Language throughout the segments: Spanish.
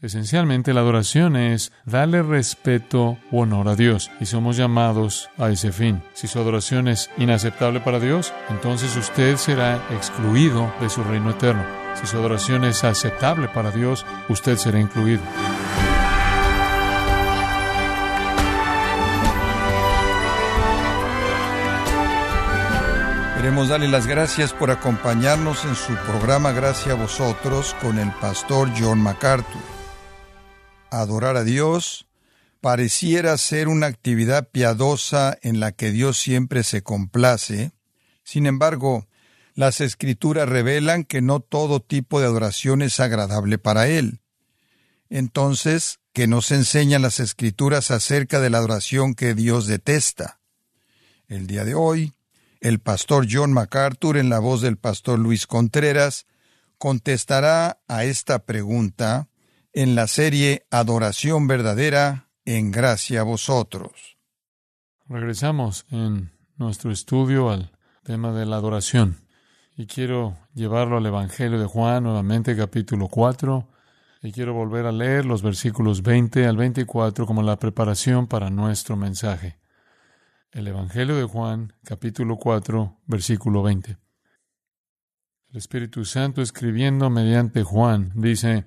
Esencialmente la adoración es darle respeto u honor a Dios y somos llamados a ese fin. Si su adoración es inaceptable para Dios, entonces usted será excluido de su reino eterno. Si su adoración es aceptable para Dios, usted será incluido. Queremos darle las gracias por acompañarnos en su programa Gracias a vosotros con el pastor John MacArthur adorar a Dios pareciera ser una actividad piadosa en la que Dios siempre se complace, sin embargo, las escrituras revelan que no todo tipo de adoración es agradable para Él. Entonces, ¿qué nos enseñan las escrituras acerca de la adoración que Dios detesta? El día de hoy, el pastor John MacArthur, en la voz del pastor Luis Contreras, contestará a esta pregunta en la serie Adoración Verdadera en Gracia a Vosotros. Regresamos en nuestro estudio al tema de la adoración y quiero llevarlo al Evangelio de Juan, nuevamente capítulo 4, y quiero volver a leer los versículos 20 al 24 como la preparación para nuestro mensaje. El Evangelio de Juan, capítulo 4, versículo 20. El Espíritu Santo escribiendo mediante Juan dice,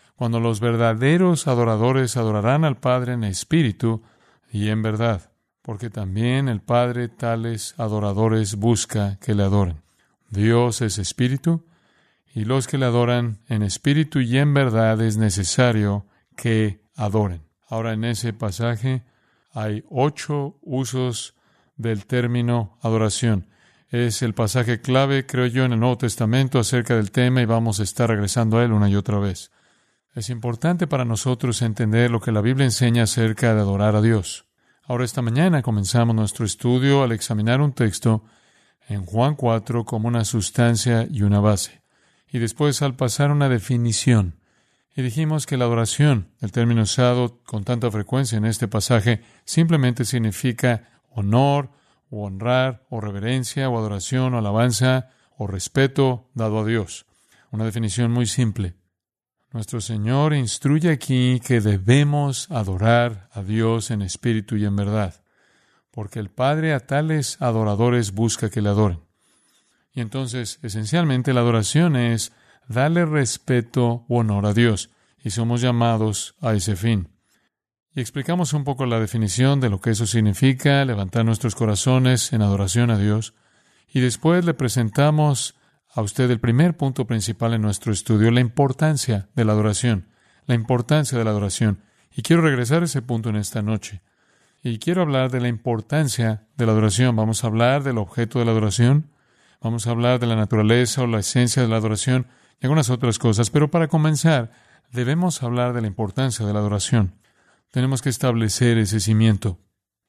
cuando los verdaderos adoradores adorarán al Padre en espíritu y en verdad, porque también el Padre tales adoradores busca que le adoren. Dios es espíritu, y los que le adoran en espíritu y en verdad es necesario que adoren. Ahora en ese pasaje hay ocho usos del término adoración. Es el pasaje clave, creo yo, en el Nuevo Testamento acerca del tema y vamos a estar regresando a él una y otra vez. Es importante para nosotros entender lo que la Biblia enseña acerca de adorar a Dios. Ahora esta mañana comenzamos nuestro estudio al examinar un texto en Juan 4 como una sustancia y una base, y después al pasar una definición. Y dijimos que la adoración, el término usado con tanta frecuencia en este pasaje, simplemente significa honor, o honrar, o reverencia, o adoración, o alabanza, o respeto dado a Dios. Una definición muy simple. Nuestro Señor instruye aquí que debemos adorar a Dios en espíritu y en verdad, porque el Padre a tales adoradores busca que le adoren. Y entonces, esencialmente, la adoración es darle respeto u honor a Dios, y somos llamados a ese fin. Y explicamos un poco la definición de lo que eso significa, levantar nuestros corazones en adoración a Dios, y después le presentamos a usted el primer punto principal en nuestro estudio, la importancia de la adoración, la importancia de la adoración. Y quiero regresar a ese punto en esta noche. Y quiero hablar de la importancia de la adoración. Vamos a hablar del objeto de la adoración, vamos a hablar de la naturaleza o la esencia de la adoración y algunas otras cosas. Pero para comenzar, debemos hablar de la importancia de la adoración. Tenemos que establecer ese cimiento.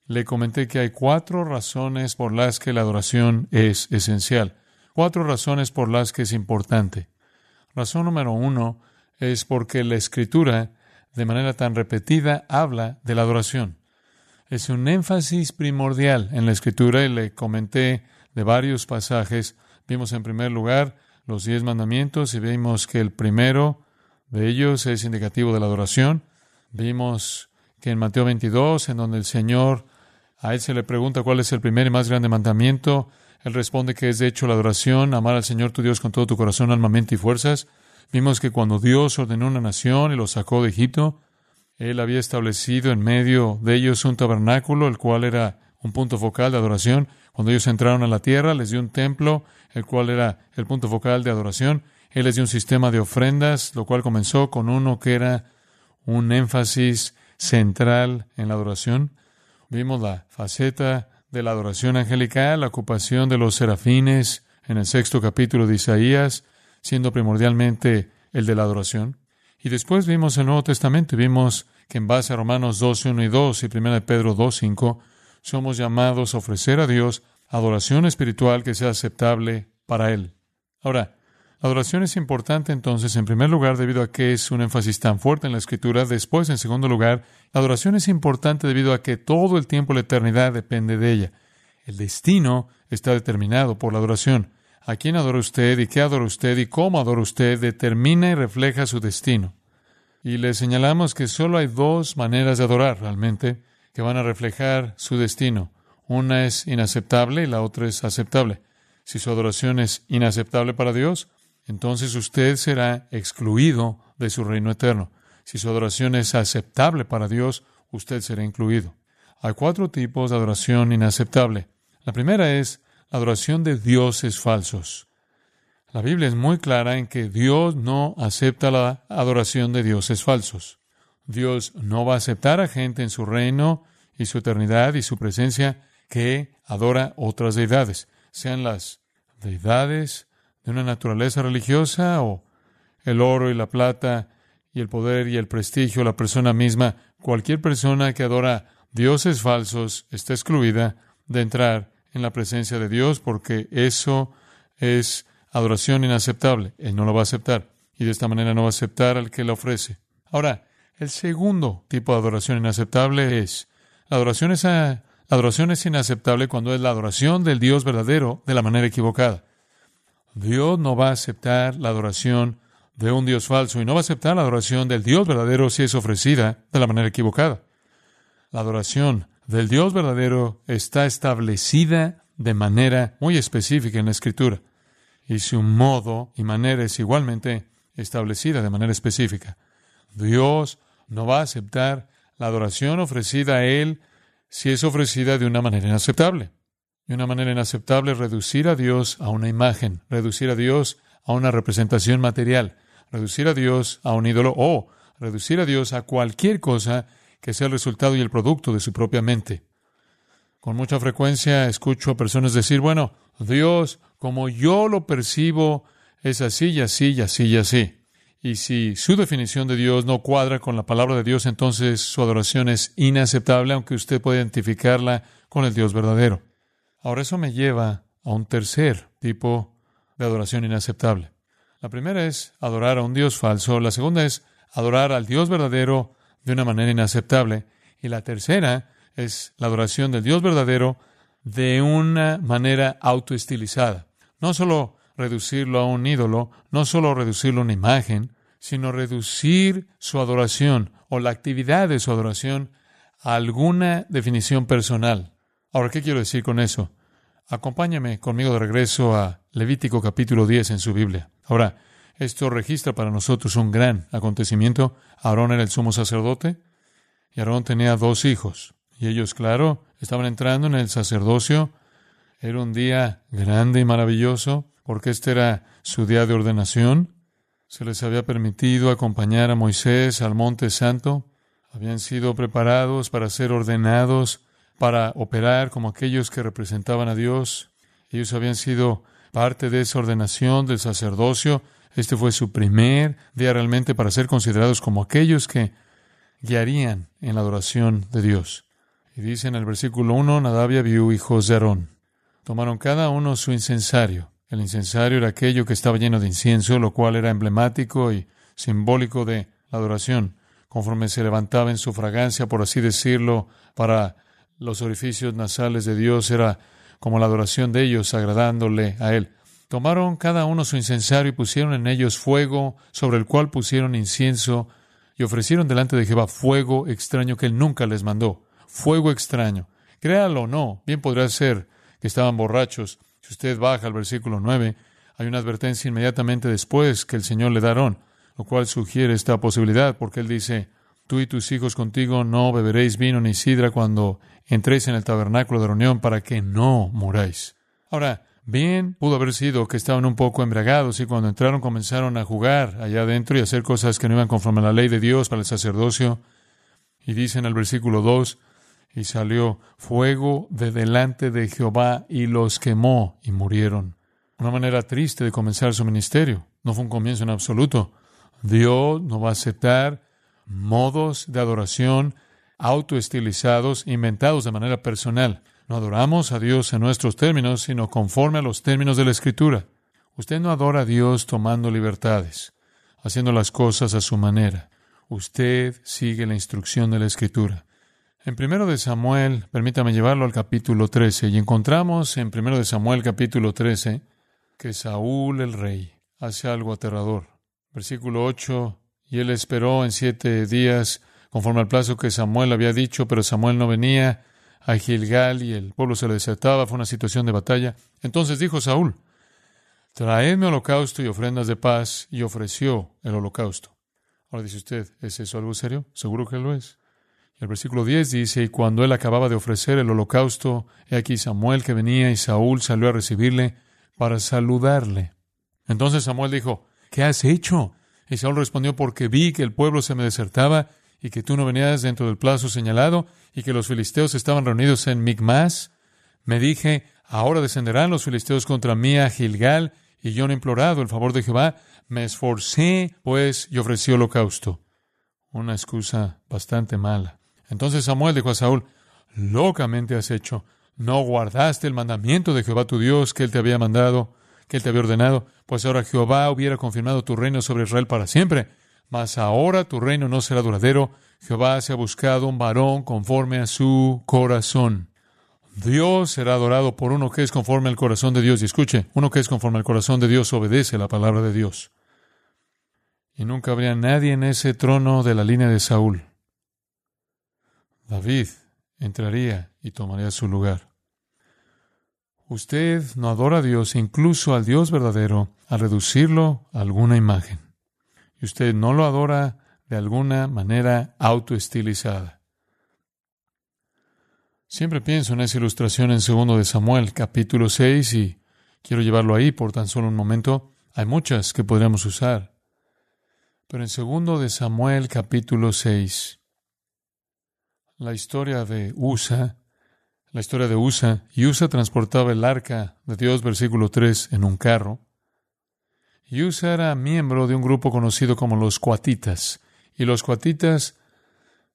Le comenté que hay cuatro razones por las que la adoración es esencial. Cuatro razones por las que es importante. Razón número uno es porque la escritura, de manera tan repetida, habla de la adoración. Es un énfasis primordial en la escritura y le comenté de varios pasajes. Vimos en primer lugar los diez mandamientos y vimos que el primero de ellos es indicativo de la adoración. Vimos que en Mateo 22, en donde el Señor a él se le pregunta cuál es el primer y más grande mandamiento, él responde que es de hecho la adoración, amar al Señor tu Dios con todo tu corazón, alma, mente y fuerzas. Vimos que cuando Dios ordenó una nación y los sacó de Egipto, Él había establecido en medio de ellos un tabernáculo, el cual era un punto focal de adoración. Cuando ellos entraron a la tierra, les dio un templo, el cual era el punto focal de adoración. Él les dio un sistema de ofrendas, lo cual comenzó con uno que era un énfasis central en la adoración. Vimos la faceta de la adoración angelical, la ocupación de los serafines en el sexto capítulo de Isaías, siendo primordialmente el de la adoración. Y después vimos el Nuevo Testamento y vimos que en base a Romanos 12, 1 y 2 y 1 Pedro 2, 5, somos llamados a ofrecer a Dios adoración espiritual que sea aceptable para Él. Ahora, adoración es importante entonces, en primer lugar, debido a que es un énfasis tan fuerte en la Escritura. Después, en segundo lugar, la adoración es importante debido a que todo el tiempo, la eternidad, depende de ella. El destino está determinado por la adoración. A quién adora usted y qué adora usted y cómo adora usted determina y refleja su destino. Y le señalamos que solo hay dos maneras de adorar realmente que van a reflejar su destino. Una es inaceptable y la otra es aceptable. Si su adoración es inaceptable para Dios, entonces usted será excluido de su reino eterno. Si su adoración es aceptable para Dios, usted será incluido. Hay cuatro tipos de adoración inaceptable. La primera es la adoración de dioses falsos. La Biblia es muy clara en que Dios no acepta la adoración de dioses falsos. Dios no va a aceptar a gente en su reino y su eternidad y su presencia que adora otras deidades, sean las deidades de una naturaleza religiosa o el oro y la plata y el poder y el prestigio, la persona misma, cualquier persona que adora dioses falsos está excluida de entrar en la presencia de Dios porque eso es adoración inaceptable. Él no lo va a aceptar y de esta manera no va a aceptar al que le ofrece. Ahora, el segundo tipo de adoración inaceptable es la adoración es, la adoración es inaceptable cuando es la adoración del Dios verdadero de la manera equivocada. Dios no va a aceptar la adoración de un Dios falso y no va a aceptar la adoración del Dios verdadero si es ofrecida de la manera equivocada. La adoración del Dios verdadero está establecida de manera muy específica en la Escritura y su modo y manera es igualmente establecida de manera específica. Dios no va a aceptar la adoración ofrecida a Él si es ofrecida de una manera inaceptable. Y una manera inaceptable reducir a Dios a una imagen, reducir a Dios a una representación material, reducir a Dios a un ídolo o reducir a Dios a cualquier cosa que sea el resultado y el producto de su propia mente. Con mucha frecuencia escucho a personas decir, bueno, Dios, como yo lo percibo, es así y así y así y así. Y si su definición de Dios no cuadra con la palabra de Dios, entonces su adoración es inaceptable, aunque usted pueda identificarla con el Dios verdadero. Ahora eso me lleva a un tercer tipo de adoración inaceptable. La primera es adorar a un Dios falso, la segunda es adorar al Dios verdadero de una manera inaceptable y la tercera es la adoración del Dios verdadero de una manera autoestilizada. No solo reducirlo a un ídolo, no solo reducirlo a una imagen, sino reducir su adoración o la actividad de su adoración a alguna definición personal. Ahora, ¿qué quiero decir con eso? Acompáñame conmigo de regreso a Levítico capítulo 10 en su Biblia. Ahora, esto registra para nosotros un gran acontecimiento. Aarón era el sumo sacerdote y Aarón tenía dos hijos. Y ellos, claro, estaban entrando en el sacerdocio. Era un día grande y maravilloso porque este era su día de ordenación. Se les había permitido acompañar a Moisés al monte santo. Habían sido preparados para ser ordenados para operar como aquellos que representaban a Dios. Ellos habían sido parte de esa ordenación del sacerdocio. Este fue su primer día realmente para ser considerados como aquellos que guiarían en la adoración de Dios. Y dice en el versículo 1, Nadab y Abiú, hijos de Aarón, tomaron cada uno su incensario. El incensario era aquello que estaba lleno de incienso, lo cual era emblemático y simbólico de la adoración, conforme se levantaba en su fragancia, por así decirlo, para los orificios nasales de Dios era como la adoración de ellos, agradándole a Él. Tomaron cada uno su incensario y pusieron en ellos fuego, sobre el cual pusieron incienso, y ofrecieron delante de Jehová fuego extraño que Él nunca les mandó. Fuego extraño. Créalo o no, bien podría ser que estaban borrachos. Si usted baja al versículo 9, hay una advertencia inmediatamente después que el Señor le dará, lo cual sugiere esta posibilidad, porque Él dice, Tú y tus hijos contigo no beberéis vino ni sidra cuando entréis en el tabernáculo de reunión para que no muráis. Ahora, bien pudo haber sido que estaban un poco embriagados y cuando entraron comenzaron a jugar allá adentro y a hacer cosas que no iban conforme a la ley de Dios para el sacerdocio. Y dice en el versículo 2, y salió fuego de delante de Jehová y los quemó y murieron. Una manera triste de comenzar su ministerio. No fue un comienzo en absoluto. Dios no va a aceptar modos de adoración autoestilizados, inventados de manera personal. No adoramos a Dios en nuestros términos, sino conforme a los términos de la Escritura. Usted no adora a Dios tomando libertades, haciendo las cosas a su manera. Usted sigue la instrucción de la Escritura. En primero de Samuel, permítame llevarlo al capítulo 13, y encontramos en primero de Samuel capítulo 13 que Saúl el rey hace algo aterrador. Versículo 8, y él esperó en siete días conforme al plazo que Samuel había dicho, pero Samuel no venía a Gilgal y el pueblo se le desataba, fue una situación de batalla. Entonces dijo Saúl, traedme holocausto y ofrendas de paz, y ofreció el holocausto. Ahora dice usted, ¿es eso algo serio? Seguro que lo es. El versículo 10 dice, y cuando él acababa de ofrecer el holocausto, he aquí Samuel que venía y Saúl salió a recibirle para saludarle. Entonces Samuel dijo, ¿qué has hecho? Y Saúl respondió, porque vi que el pueblo se me desertaba y que tú no venías dentro del plazo señalado y que los filisteos estaban reunidos en Migmas, me dije, ahora descenderán los filisteos contra mí a Gilgal, y yo no he implorado el favor de Jehová, me esforcé, pues, y ofrecí holocausto. Una excusa bastante mala. Entonces Samuel dijo a Saúl, locamente has hecho, no guardaste el mandamiento de Jehová tu Dios que él te había mandado, que él te había ordenado, pues ahora Jehová hubiera confirmado tu reino sobre Israel para siempre. Mas ahora tu reino no será duradero. Jehová se ha buscado un varón conforme a su corazón. Dios será adorado por uno que es conforme al corazón de Dios. Y escuche, uno que es conforme al corazón de Dios obedece la palabra de Dios. Y nunca habría nadie en ese trono de la línea de Saúl. David entraría y tomaría su lugar. Usted no adora a Dios, incluso al Dios verdadero, al reducirlo a alguna imagen y usted no lo adora de alguna manera autoestilizada. Siempre pienso en esa ilustración en segundo de Samuel, capítulo 6, y quiero llevarlo ahí por tan solo un momento. Hay muchas que podríamos usar. Pero en segundo de Samuel, capítulo 6, la historia de Usa, la historia de Usa, y Usa transportaba el arca de Dios, versículo 3, en un carro. Usa era miembro de un grupo conocido como los cuatitas, y los cuatitas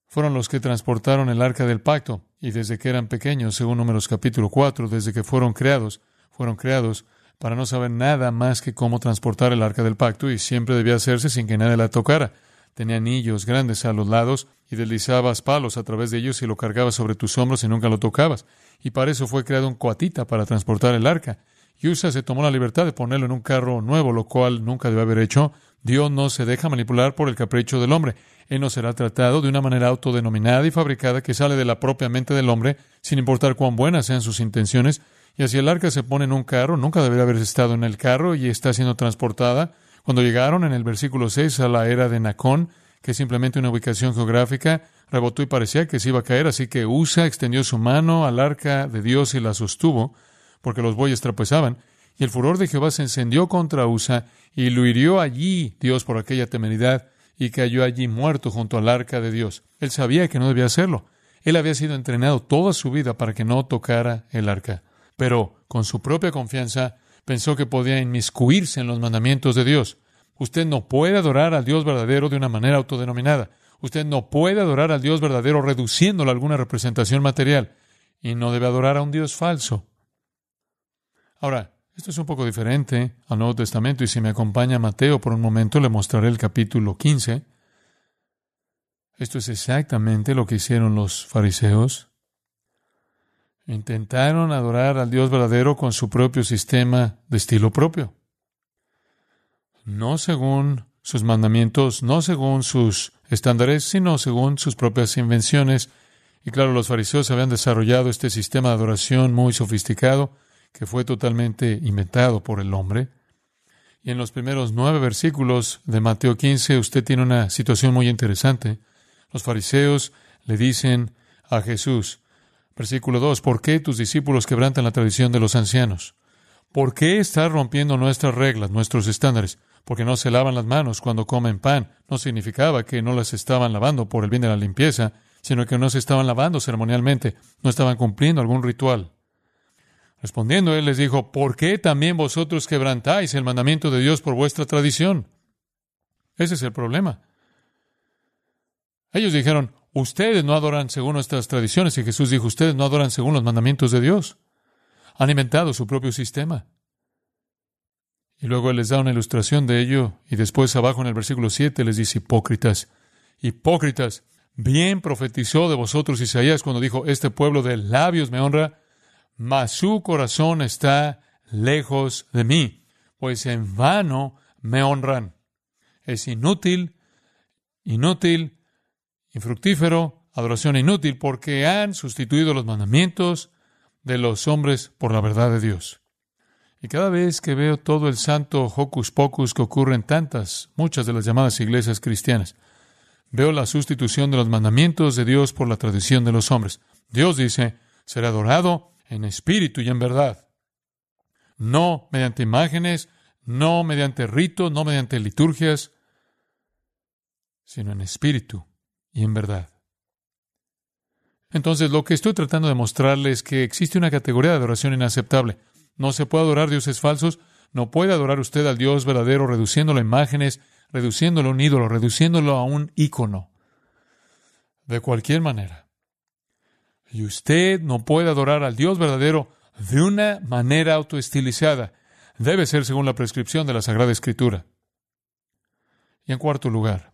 fueron los que transportaron el arca del pacto, y desde que eran pequeños, según Números capítulo 4, desde que fueron creados, fueron creados para no saber nada más que cómo transportar el arca del pacto, y siempre debía hacerse sin que nadie la tocara. Tenía anillos grandes a los lados, y deslizabas palos a través de ellos y lo cargabas sobre tus hombros y nunca lo tocabas. Y para eso fue creado un cuatita para transportar el arca. Y Usa se tomó la libertad de ponerlo en un carro nuevo, lo cual nunca debe haber hecho. Dios no se deja manipular por el capricho del hombre. Él no será tratado de una manera autodenominada y fabricada que sale de la propia mente del hombre, sin importar cuán buenas sean sus intenciones. Y así el arca se pone en un carro, nunca debería haber estado en el carro y está siendo transportada. Cuando llegaron en el versículo 6 a la era de Nacón, que es simplemente una ubicación geográfica, rebotó y parecía que se iba a caer, así que Usa extendió su mano al arca de Dios y la sostuvo porque los bueyes trapezaban. Y el furor de Jehová se encendió contra Usa, y lo hirió allí Dios por aquella temeridad, y cayó allí muerto junto al arca de Dios. Él sabía que no debía hacerlo. Él había sido entrenado toda su vida para que no tocara el arca. Pero, con su propia confianza, pensó que podía inmiscuirse en los mandamientos de Dios. Usted no puede adorar al Dios verdadero de una manera autodenominada. Usted no puede adorar al Dios verdadero reduciéndolo a alguna representación material. Y no debe adorar a un Dios falso. Ahora, esto es un poco diferente al Nuevo Testamento y si me acompaña Mateo por un momento le mostraré el capítulo 15. Esto es exactamente lo que hicieron los fariseos. Intentaron adorar al Dios verdadero con su propio sistema de estilo propio. No según sus mandamientos, no según sus estándares, sino según sus propias invenciones. Y claro, los fariseos habían desarrollado este sistema de adoración muy sofisticado que fue totalmente inventado por el hombre. Y en los primeros nueve versículos de Mateo 15 usted tiene una situación muy interesante. Los fariseos le dicen a Jesús, versículo 2, ¿por qué tus discípulos quebrantan la tradición de los ancianos? ¿Por qué estás rompiendo nuestras reglas, nuestros estándares? Porque no se lavan las manos cuando comen pan. No significaba que no las estaban lavando por el bien de la limpieza, sino que no se estaban lavando ceremonialmente, no estaban cumpliendo algún ritual. Respondiendo él les dijo, ¿por qué también vosotros quebrantáis el mandamiento de Dios por vuestra tradición? Ese es el problema. Ellos dijeron, ustedes no adoran según nuestras tradiciones y Jesús dijo, ustedes no adoran según los mandamientos de Dios. Han inventado su propio sistema. Y luego Él les da una ilustración de ello y después abajo en el versículo 7 les dice, hipócritas, hipócritas, bien profetizó de vosotros Isaías cuando dijo, este pueblo de labios me honra, mas su corazón está lejos de mí, pues en vano me honran. Es inútil, inútil, infructífero, adoración inútil, porque han sustituido los mandamientos de los hombres por la verdad de Dios. Y cada vez que veo todo el santo hocus pocus que ocurre en tantas, muchas de las llamadas iglesias cristianas, veo la sustitución de los mandamientos de Dios por la tradición de los hombres. Dios dice, será adorado en espíritu y en verdad. No mediante imágenes, no mediante ritos, no mediante liturgias, sino en espíritu y en verdad. Entonces, lo que estoy tratando de mostrarles es que existe una categoría de adoración inaceptable. No se puede adorar dioses falsos, no puede adorar usted al Dios verdadero reduciéndolo a imágenes, reduciéndolo a un ídolo, reduciéndolo a un ícono. De cualquier manera. Y usted no puede adorar al Dios verdadero de una manera autoestilizada. Debe ser según la prescripción de la Sagrada Escritura. Y en cuarto lugar,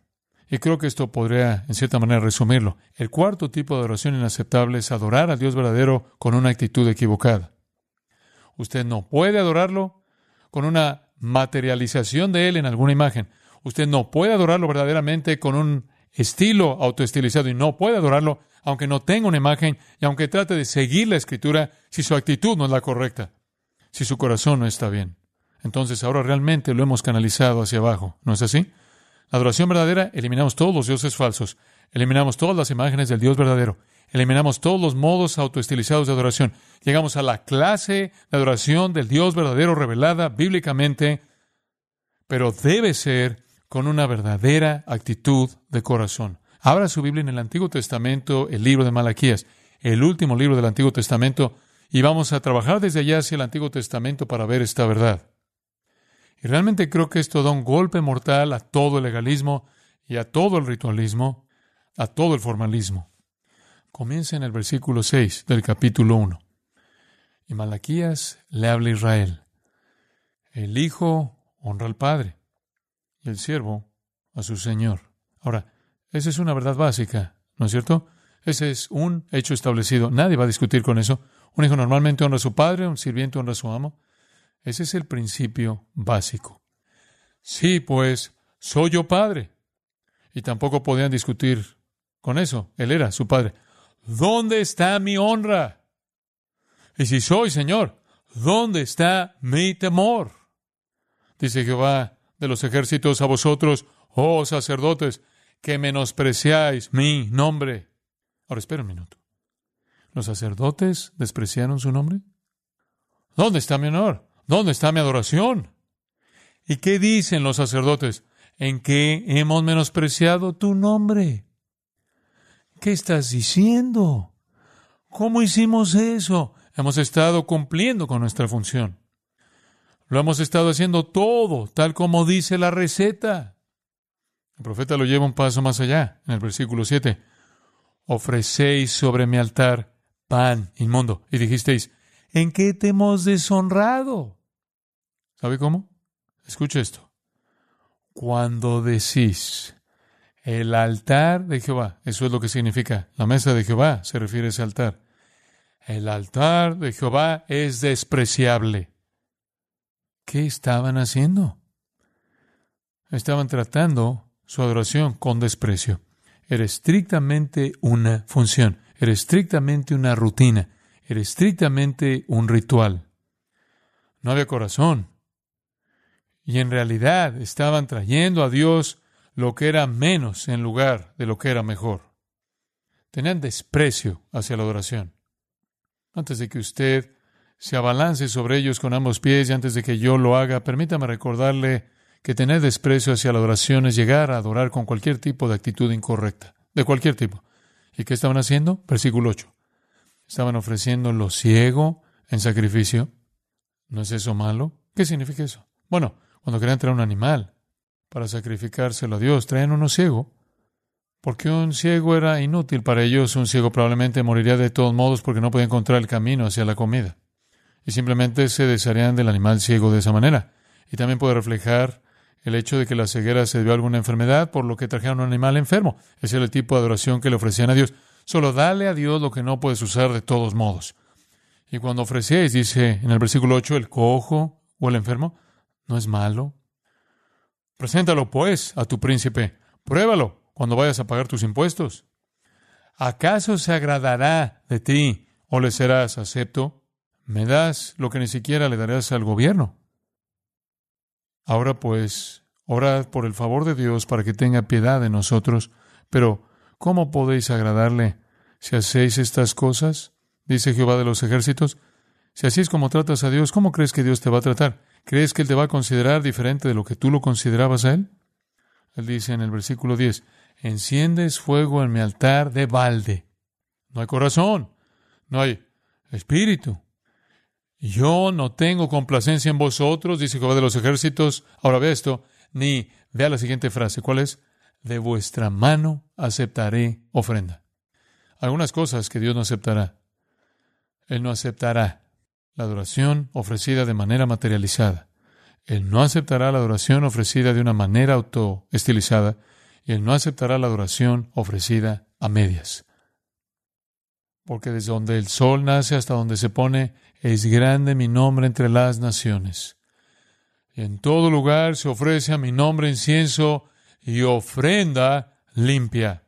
y creo que esto podría en cierta manera resumirlo, el cuarto tipo de adoración inaceptable es adorar al Dios verdadero con una actitud equivocada. Usted no puede adorarlo con una materialización de Él en alguna imagen. Usted no puede adorarlo verdaderamente con un estilo autoestilizado y no puede adorarlo aunque no tenga una imagen y aunque trate de seguir la escritura si su actitud no es la correcta, si su corazón no está bien. Entonces ahora realmente lo hemos canalizado hacia abajo, ¿no es así? La adoración verdadera, eliminamos todos los dioses falsos, eliminamos todas las imágenes del Dios verdadero, eliminamos todos los modos autoestilizados de adoración, llegamos a la clase de adoración del Dios verdadero revelada bíblicamente, pero debe ser con una verdadera actitud de corazón. Abra su Biblia en el Antiguo Testamento, el libro de Malaquías, el último libro del Antiguo Testamento, y vamos a trabajar desde allá hacia el Antiguo Testamento para ver esta verdad. Y realmente creo que esto da un golpe mortal a todo el legalismo y a todo el ritualismo, a todo el formalismo. Comienza en el versículo 6 del capítulo 1. Y Malaquías le habla a Israel. El Hijo honra al Padre y el siervo a su Señor. Ahora, esa es una verdad básica, ¿no es cierto? Ese es un hecho establecido. Nadie va a discutir con eso. Un hijo normalmente honra a su padre, un sirviente honra a su amo. Ese es el principio básico. Sí, pues, soy yo padre. Y tampoco podían discutir con eso. Él era su padre. ¿Dónde está mi honra? Y si soy Señor, ¿dónde está mi temor? Dice Jehová de los ejércitos a vosotros, oh sacerdotes, que menospreciáis mi nombre. Ahora espera un minuto. ¿Los sacerdotes despreciaron su nombre? ¿Dónde está mi honor? ¿Dónde está mi adoración? ¿Y qué dicen los sacerdotes? ¿En qué hemos menospreciado tu nombre? ¿Qué estás diciendo? ¿Cómo hicimos eso? Hemos estado cumpliendo con nuestra función. Lo hemos estado haciendo todo, tal como dice la receta. El profeta lo lleva un paso más allá, en el versículo 7. Ofrecéis sobre mi altar pan inmundo. Y dijisteis, ¿En qué te hemos deshonrado? ¿Sabe cómo? Escuche esto. Cuando decís el altar de Jehová, eso es lo que significa. La mesa de Jehová se refiere a ese altar. El altar de Jehová es despreciable. ¿Qué estaban haciendo? Estaban tratando su adoración con desprecio. Era estrictamente una función, era estrictamente una rutina, era estrictamente un ritual. No había corazón. Y en realidad estaban trayendo a Dios lo que era menos en lugar de lo que era mejor. Tenían desprecio hacia la adoración. Antes de que usted se abalance sobre ellos con ambos pies y antes de que yo lo haga, permítame recordarle que tener desprecio hacia la adoración es llegar a adorar con cualquier tipo de actitud incorrecta, de cualquier tipo. ¿Y qué estaban haciendo? Versículo 8. Estaban ofreciendo lo ciego en sacrificio. ¿No es eso malo? ¿Qué significa eso? Bueno, cuando querían traer un animal para sacrificárselo a Dios, traen uno ciego. porque un ciego era inútil para ellos. Un ciego probablemente moriría de todos modos porque no podía encontrar el camino hacia la comida. Y simplemente se desharían del animal ciego de esa manera. Y también puede reflejar el hecho de que la ceguera se debió a alguna enfermedad, por lo que trajeron un animal enfermo. Ese era el tipo de adoración que le ofrecían a Dios. Solo dale a Dios lo que no puedes usar de todos modos. Y cuando ofrecéis, dice en el versículo 8, el cojo o el enfermo, no es malo. Preséntalo, pues, a tu príncipe. Pruébalo cuando vayas a pagar tus impuestos. ¿Acaso se agradará de ti o le serás acepto? Me das lo que ni siquiera le darás al gobierno. Ahora pues, orad por el favor de Dios para que tenga piedad de nosotros. Pero, ¿cómo podéis agradarle si hacéis estas cosas? Dice Jehová de los ejércitos. Si así es como tratas a Dios, ¿cómo crees que Dios te va a tratar? ¿Crees que Él te va a considerar diferente de lo que tú lo considerabas a Él? Él dice en el versículo 10, enciendes fuego en mi altar de balde. No hay corazón, no hay espíritu. Yo no tengo complacencia en vosotros, dice Jehová de los ejércitos. Ahora ve esto, ni vea la siguiente frase. ¿Cuál es? De vuestra mano aceptaré ofrenda. Algunas cosas que Dios no aceptará. Él no aceptará la adoración ofrecida de manera materializada. Él no aceptará la adoración ofrecida de una manera autoestilizada y Él no aceptará la adoración ofrecida a medias. Porque desde donde el sol nace hasta donde se pone, es grande mi nombre entre las naciones. Y en todo lugar se ofrece a mi nombre incienso y ofrenda limpia.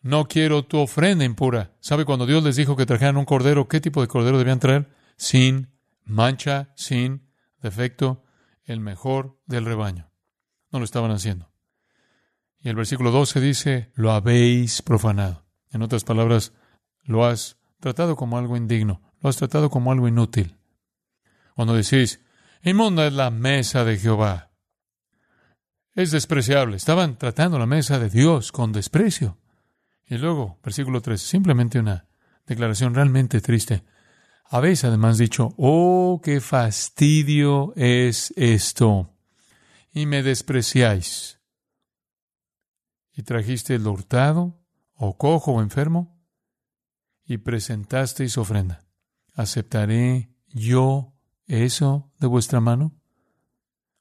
No quiero tu ofrenda impura. ¿Sabe cuando Dios les dijo que trajeran un cordero, qué tipo de cordero debían traer? Sin mancha, sin defecto, el mejor del rebaño. No lo estaban haciendo. Y el versículo 12 dice, lo habéis profanado. En otras palabras, lo has tratado como algo indigno, lo has tratado como algo inútil. Cuando decís, inmunda es la mesa de Jehová, es despreciable. Estaban tratando la mesa de Dios con desprecio. Y luego, versículo 3, simplemente una declaración realmente triste. Habéis además dicho, oh, qué fastidio es esto, y me despreciáis. Y trajiste el hurtado, o cojo o enfermo, y presentasteis ofrenda. ¿Aceptaré yo eso de vuestra mano?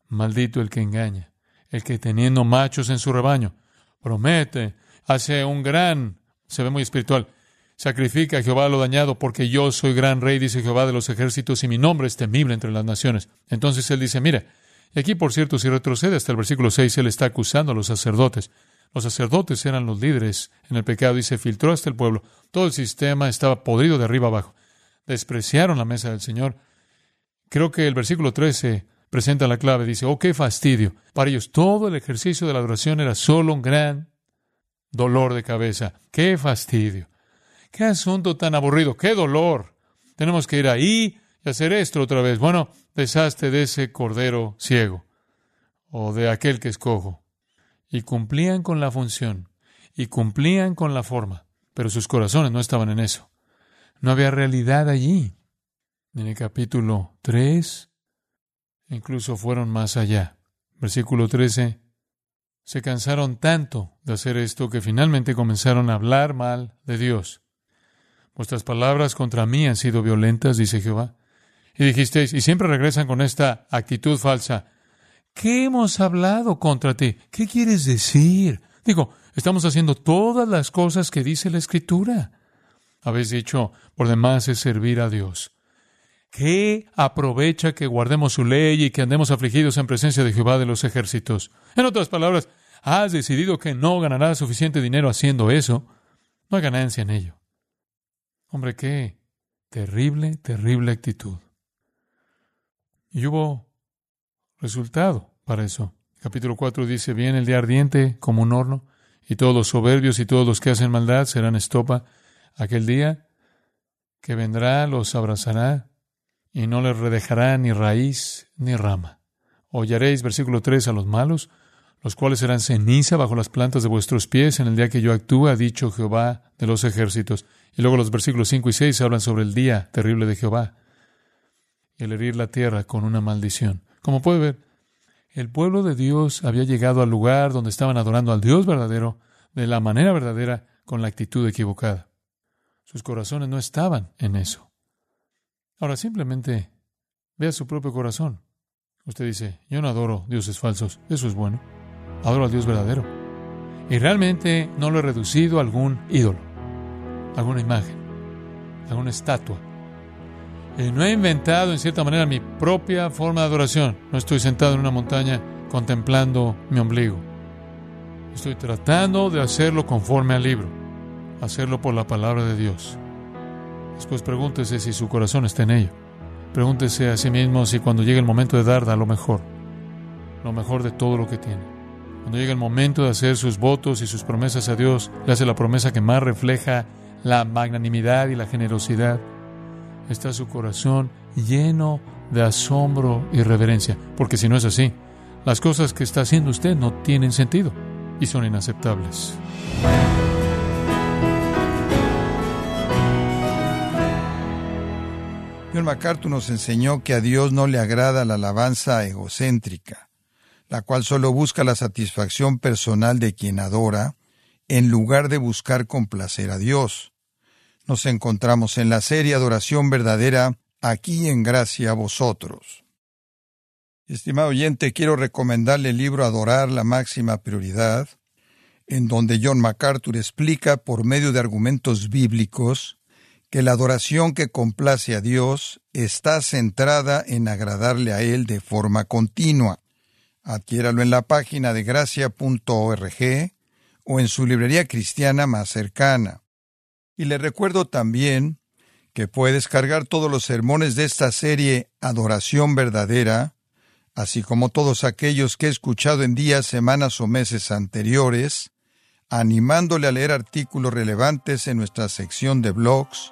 Maldito el que engaña, el que teniendo machos en su rebaño, promete, hace un gran, se ve muy espiritual, Sacrifica a Jehová lo dañado, porque yo soy gran rey, dice Jehová de los ejércitos, y mi nombre es temible entre las naciones. Entonces él dice, mira, y aquí por cierto, si retrocede hasta el versículo 6, él está acusando a los sacerdotes. Los sacerdotes eran los líderes en el pecado y se filtró hasta el pueblo. Todo el sistema estaba podrido de arriba abajo. Despreciaron la mesa del Señor. Creo que el versículo 13 presenta la clave. Dice, oh, qué fastidio. Para ellos todo el ejercicio de la adoración era solo un gran dolor de cabeza. Qué fastidio. Qué asunto tan aburrido, qué dolor. Tenemos que ir ahí y hacer esto otra vez. Bueno, deshazte de ese cordero ciego o de aquel que escojo. Y cumplían con la función y cumplían con la forma, pero sus corazones no estaban en eso. No había realidad allí. En el capítulo 3, incluso fueron más allá. Versículo 13. Se cansaron tanto de hacer esto que finalmente comenzaron a hablar mal de Dios. Vuestras palabras contra mí han sido violentas, dice Jehová. Y dijisteis, y siempre regresan con esta actitud falsa. ¿Qué hemos hablado contra ti? ¿Qué quieres decir? Digo, estamos haciendo todas las cosas que dice la Escritura. Habéis dicho, por demás es servir a Dios. ¿Qué aprovecha que guardemos su ley y que andemos afligidos en presencia de Jehová de los ejércitos? En otras palabras, has decidido que no ganarás suficiente dinero haciendo eso. No hay ganancia en ello. Hombre, qué terrible, terrible actitud. Y hubo resultado para eso. Capítulo 4 dice, viene el día ardiente como un horno, y todos los soberbios y todos los que hacen maldad serán estopa. Aquel día que vendrá los abrazará y no les redejará ni raíz ni rama. Oyaréis, versículo 3, a los malos, los cuales serán ceniza bajo las plantas de vuestros pies en el día que yo actúe, ha dicho Jehová de los ejércitos. Y luego los versículos 5 y 6 hablan sobre el día terrible de Jehová el herir la tierra con una maldición. Como puede ver, el pueblo de Dios había llegado al lugar donde estaban adorando al Dios verdadero, de la manera verdadera con la actitud equivocada. Sus corazones no estaban en eso. Ahora simplemente vea su propio corazón. Usted dice, yo no adoro dioses falsos, eso es bueno. Adoro al Dios verdadero. Y realmente no lo he reducido a algún ídolo, alguna imagen, alguna estatua. Y no he inventado en cierta manera mi propia forma de adoración. No estoy sentado en una montaña contemplando mi ombligo. Estoy tratando de hacerlo conforme al libro, hacerlo por la palabra de Dios. Después pregúntese si su corazón está en ello. Pregúntese a sí mismo si cuando llegue el momento de dar, da lo mejor, lo mejor de todo lo que tiene. Cuando llegue el momento de hacer sus votos y sus promesas a Dios, le hace la promesa que más refleja la magnanimidad y la generosidad. Está su corazón lleno de asombro y reverencia, porque si no es así, las cosas que está haciendo usted no tienen sentido y son inaceptables. John MacArthur nos enseñó que a Dios no le agrada la alabanza egocéntrica, la cual solo busca la satisfacción personal de quien adora, en lugar de buscar complacer a Dios. Nos encontramos en la serie Adoración Verdadera, aquí en gracia a vosotros. Estimado oyente, quiero recomendarle el libro Adorar la máxima prioridad, en donde John MacArthur explica por medio de argumentos bíblicos que la adoración que complace a Dios está centrada en agradarle a Él de forma continua. Adquiéralo en la página de gracia.org o en su librería cristiana más cercana. Y le recuerdo también que puede descargar todos los sermones de esta serie Adoración Verdadera así como todos aquellos que he escuchado en días, semanas o meses anteriores, animándole a leer artículos relevantes en nuestra sección de blogs,